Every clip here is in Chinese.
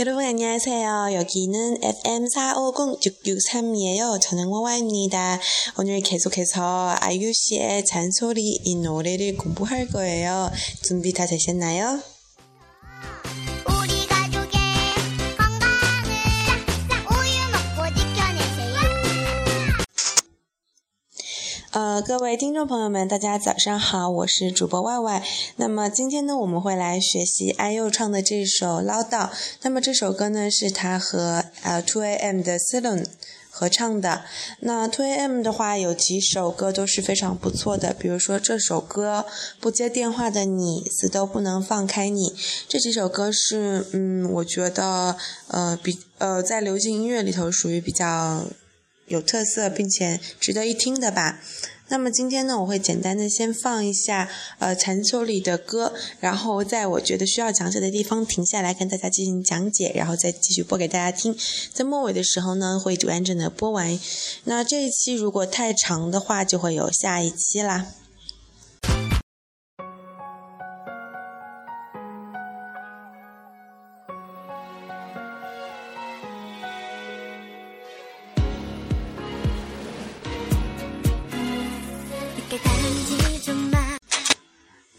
여러분 안녕하세요. 여기는 FM 450-663이에요. 저는 와와입니다. 오늘 계속해서 아이유 씨의 잔소리 이 노래를 공부할 거예요. 준비 다 되셨나요? 呃，各位听众朋友们，大家早上好，我是主播 Y Y。那么今天呢，我们会来学习爱佑唱的这首《唠叨》。那么这首歌呢，是他和呃 Two AM 的 Celine 合唱的。那 Two AM 的话，有几首歌都是非常不错的，比如说这首歌《不接电话的你》，死都不能放开你。这几首歌是，嗯，我觉得呃比呃在流行音乐里头属于比较。有特色并且值得一听的吧。那么今天呢，我会简单的先放一下呃残秋里的歌，然后在我觉得需要讲解的地方停下来跟大家进行讲解，然后再继续播给大家听。在末尾的时候呢，会完整的播完。那这一期如果太长的话，就会有下一期啦。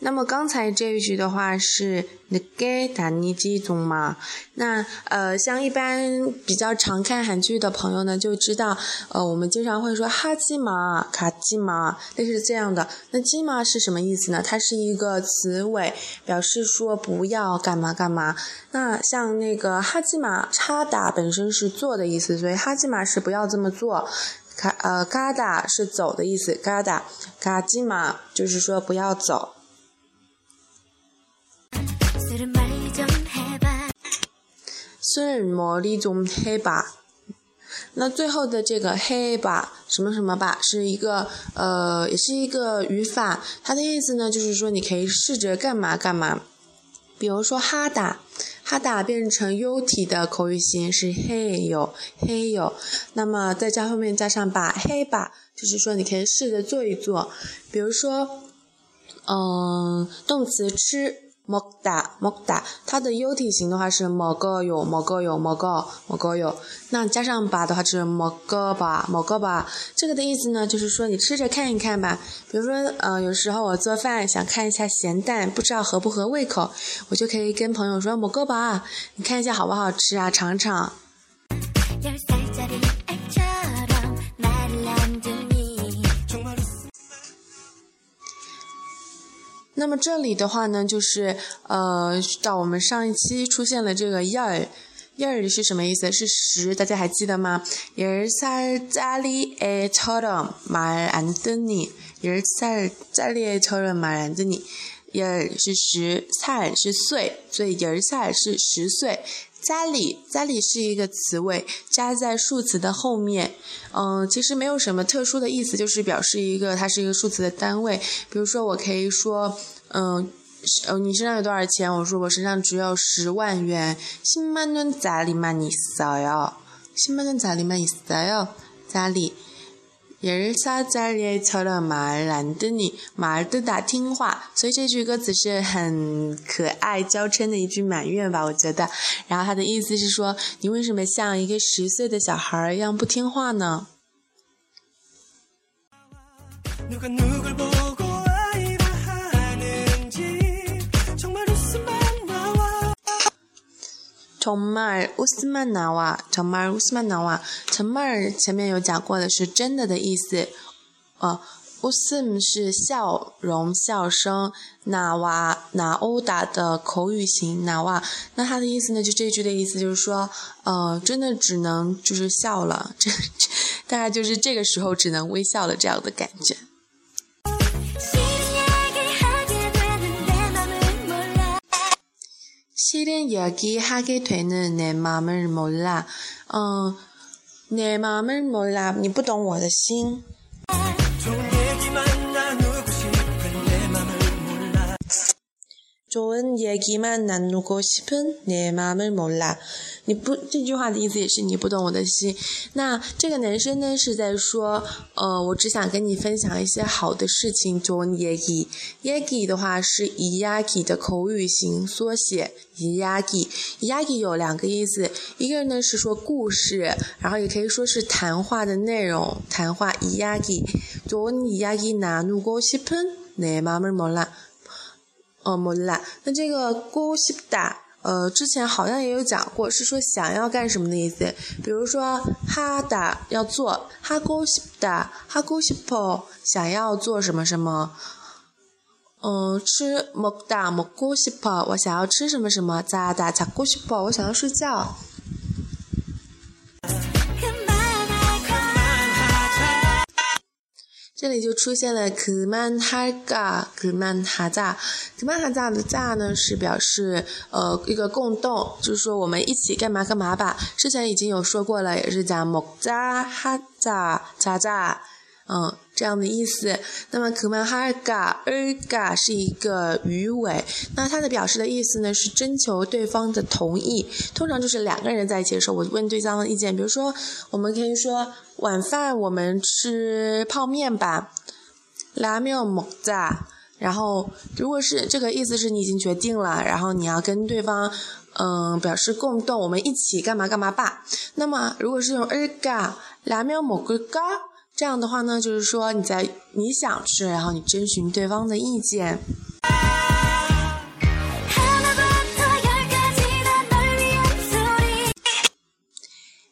那么刚才这一句的话是那给达尼基中嘛？那呃，像一般比较常看韩剧的朋友呢，就知道呃，我们经常会说哈基玛、卡基玛，类似这样的。那基玛是什么意思呢？它是一个词尾，表示说不要干嘛干嘛。那像那个哈基玛、哈达本身是做的意思，所以哈基玛是不要这么做。卡呃，嘎达是走的意思，嘎达卡基玛就是说不要走。술 머리 좀 해봐。那最后的这个黑吧什么什么吧，是一个呃，也是一个语法。它的意思呢，就是说你可以试着干嘛干嘛。比如说哈达，哈达变成 U 体的口语型是嘿哟嘿哟。那么再加后面加上把黑吧，就是说你可以试着做一做。比如说，嗯，动词吃。 먹다먹다它的 U 体型的话是먹어요먹어요먹어먹어요那加上바的话是먹어봐먹어봐这个的意思呢，就是说你吃着看一看吧。比如说，呃，有时候我做饭想看一下咸淡，不知道合不合胃口，我就可以跟朋友说먹어봐你看一下好不好吃啊，尝尝。 那么这里的话呢，就是呃，到我们上一期出现了这个 year，year 是什么意思？是十，大家还记得吗？열살짜리애처럼말안듣니열살짜리애처럼말안듣니 year 是十，살是岁，所以열살是十岁。 家里，家里是一个词尾，加在数词的后面。嗯，其实没有什么特殊的意思，就是表示一个它是一个数词的单位。比如说，我可以说，嗯，呃，你身上有多少钱？我说我身上只有十万元。新曼顿家里嘛，你少哟。新曼顿家里嘛，你少哟。家里。열살짜리애처럼말안듣니말듣다听话，所以这句歌词是很可爱娇嗔的一句满月吧，我觉得。然后它的意思是说，你为什么像一个十岁的小孩一样不听话呢？ 정말웃음만나와정말웃음만나와정말前面有讲过的是真的的意思，呃，웃음是笑容、笑声，나와나오다的口语型나와那它的意思呢？就这句的意思就是说，呃，真的只能就是笑了，这大概就是这个时候只能微笑了这样的感觉。 싫은 이야기 하게 되는 내 마음을 몰라. 어, 내 마음을 몰라. 你不懂我的心. 좋은 얘기만 나누고 싶은 내 마음을 몰라. 你不这句话的意思也是你不懂我的心。那这个男生呢是在说，呃，我只想跟你分享一些好的事情。做 yagi yagi 的话是 iyagi 的口语型缩写，iyagi iyagi 有两个意思，一个呢是说故事，然后也可以说是谈话的内容，谈话 iyagi。做 iyagi 나누고싶은내마음을몰라哦，몰라。那这个고싶다， 呃，之前好像也有讲过，是说想要干什么的意思。比如说하다要做，하고싶다，하고싶어想要做什么什么。嗯，吃먹다먹고싶어我想要吃什么什么。자다자고싶어我想要睡觉。 这里就出现了 kumanhaga kumanhaza kumanhaza 的 za 呢，是表示呃一个共动，就是说我们一起干嘛干嘛吧。之前已经有说过了，也是讲 maza h a z a 嗯。这样的意思。那么 k u m a h a g a erga 是一个鱼尾，那它的表示的意思呢是征求对方的同意，通常就是两个人在一起的时候，我问对方的意见。比如说，我们可以说晚饭我们吃泡面吧，拉面먹 자。 然后，如果是这个意思是你已经决定了，然后你要跟对方，嗯，表示共动，我们一起干嘛干嘛吧。那么，如果是用 erga 拉面먹을 까？ 这样的话呢，就是说你在你想吃，然后你征询对方的意见。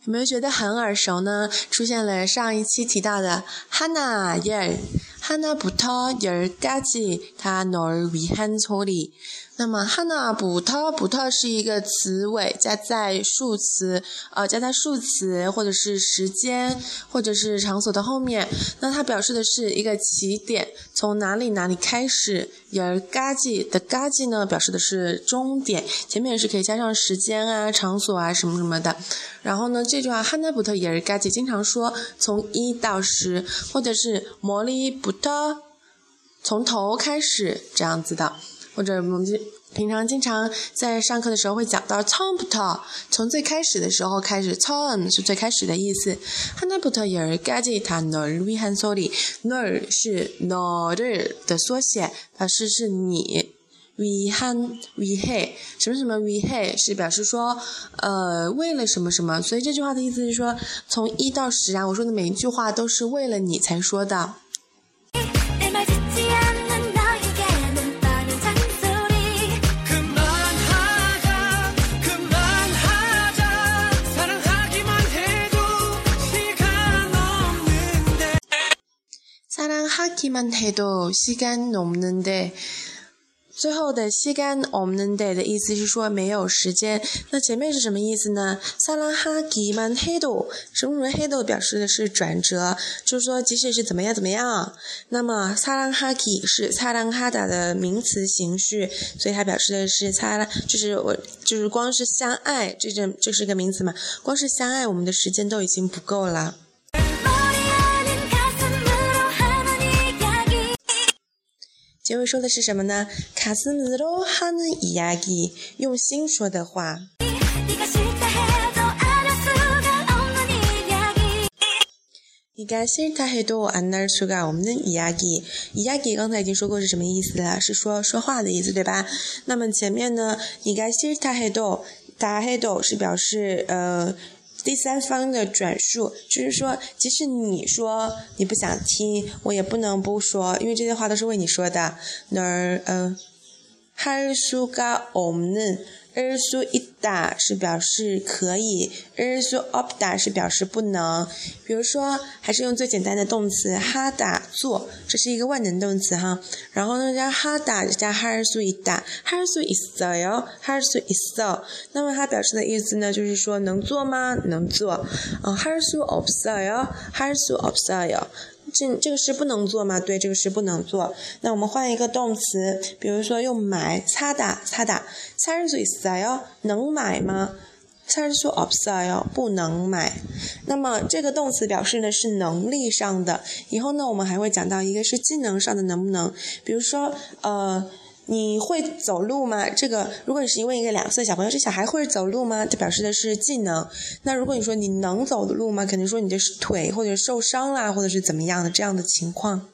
有没有觉得很耳熟呢？出现了上一期提到的하나열하나부터열까지다널위한소 리。 那么汉娜补特补特是一个词尾加在数词，呃，加在数词或者是时间或者是场所的后面。那它表示的是一个起点，从哪里哪里开始。而嘎叽的嘎叽呢，表示的是终点，前面是可以加上时间啊、场所啊什么什么的。然后呢，这句话汉娜补特也是嘎叽经常说，从一到十，或者是魔力补特从头开始这样子的。或者我们平平常经常在上课的时候会讲到 t o m p t o 从最开始的时候开始 t o m 是最开始的意思 h a n a p u t o y e r g a j i t a n o r v i h a n s o r i n o r 是 n o r 的缩写，表示是你。we han we he 什么什么 we he 是表示说，呃，为了什么什么，所以这句话的意思是说，从一到十啊，我说的每一句话都是为了你才说的。사랑하기만 해도 시간 없는데 最后的시간 없는 데的意思是说没有时间。那前面是什么意思呢？사랑하기만 해도什么什么해도表示的是转折，就是说即使是怎么样怎么样。那么사랑하기是사랑하다的名词形式，所以它表示的是사랑，就是我就是光是相爱，这这这是个名词嘛？光是相爱，我们的时间都已经不够了。 结尾说的是什么呢？卡斯米罗哈努伊亚吉用心说的话。你看，心太黑多安娜苏嘎我们的伊亚吉，伊亚吉刚才已经说过是什么意思了？是说说话的意思，对吧？那么前面呢？你看，心太黑多，太黑多是表示呃。第三方的转述，就是说，即使你说你不想听，我也不能不说，因为这些话都是为你说的。那儿呃할 수가 없는 r s u ida 是表示可以 r s u opda 是表示不能。比如说，还是用最简单的动词 hada 做，这是一个万能动词哈。然后呢，加 hada 加哈 a r s u ida，h a r 哟 h a r s u。那么它表示的意思呢，就是说能做吗？能做。啊 h a r s u o b s e 哟 h a r s u o b s e 哟。这这个是不能做吗？对，这个是不能做。那我们换一个动词，比如说用买，擦打擦打，擦日水塞哦，能买吗？擦日说 o b s e，不能买。那么这个动词表示的是能力上的。以后呢，我们还会讲到一个是技能上的能不能，比如说呃。你会走路吗？这个，如果你是问一个两岁小朋友，这小孩会走路吗？它表示的是技能。那如果你说你能走的路吗？肯定说你的腿或者受伤啦，或者是怎么样的这样的情况。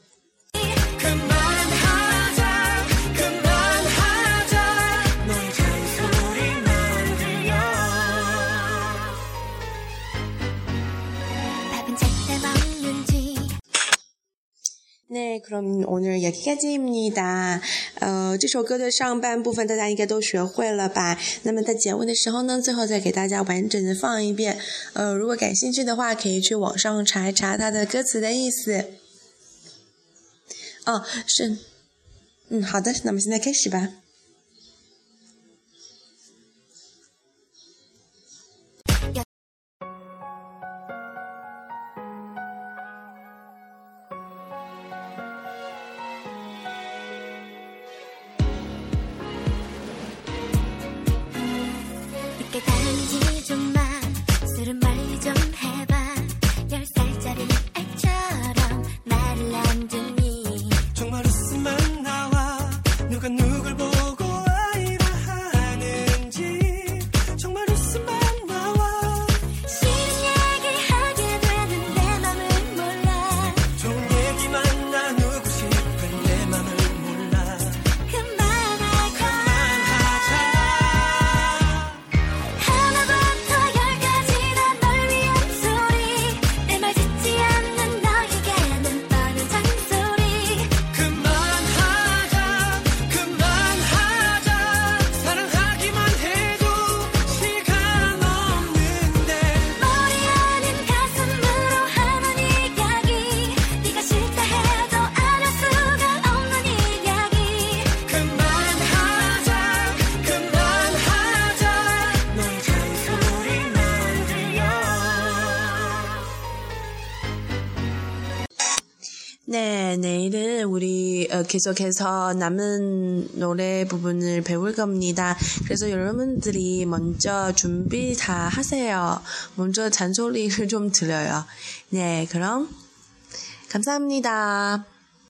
그럼 오늘 여기까지입니다. 呃，这首歌的上半部分大家应该都学会了吧？那么在结尾的时候呢，最后再给大家完整的放一遍。呃，如果感兴趣的话，可以去网上查一查它的歌词的意思。哦，是，嗯，好的，那么现在开始吧。 네, 내일은 우리 어, 계속해서 남은 노래 부분을 배울 겁니다. 그래서 여러분들이 먼저 준비 다 하세요. 먼저 잔소리를 좀 들려요. 네, 그럼 감사합니다.